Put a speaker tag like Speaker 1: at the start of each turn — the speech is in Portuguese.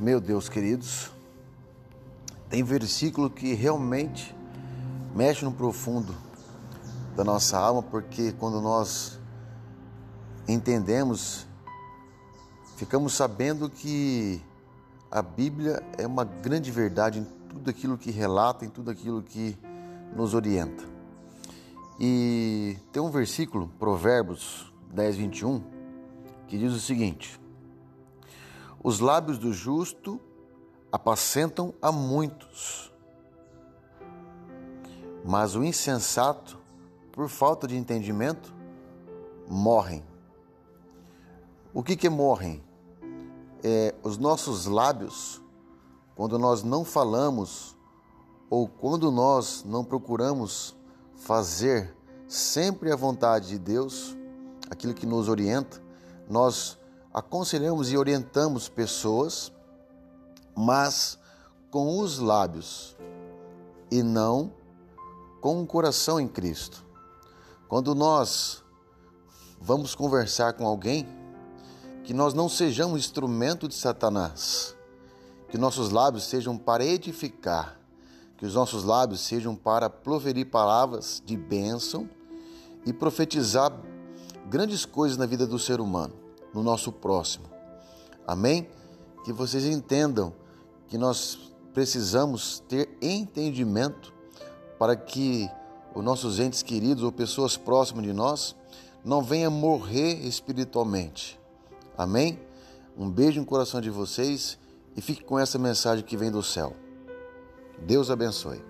Speaker 1: Meu Deus, queridos, tem versículo que realmente mexe no profundo da nossa alma, porque quando nós entendemos, ficamos sabendo que a Bíblia é uma grande verdade em tudo aquilo que relata, em tudo aquilo que nos orienta. E tem um versículo, Provérbios 10, 21, que diz o seguinte: Os lábios do justo apacentam a muitos, mas o insensato, por falta de entendimento, morrem. O que que morrem? É, os nossos lábios, quando nós não falamos ou quando nós não procuramos fazer sempre a vontade de Deus, aquilo que nos orienta, nós aconselhamos e orientamos pessoas, mas com os lábios e não com o coração em Cristo. Quando nós vamos conversar com alguém, que nós não sejamos instrumento de Satanás, que nossos lábios sejam para edificar, que os nossos lábios sejam para proferir palavras de bênção e profetizar grandes coisas na vida do ser humano, no nosso próximo. Amém? Que vocês entendam que nós precisamos ter entendimento para que os nossos entes queridos ou pessoas próximas de nós não venham morrer espiritualmente. Amém? Um beijo no coração de vocês e fique com essa mensagem que vem do céu. Deus abençoe.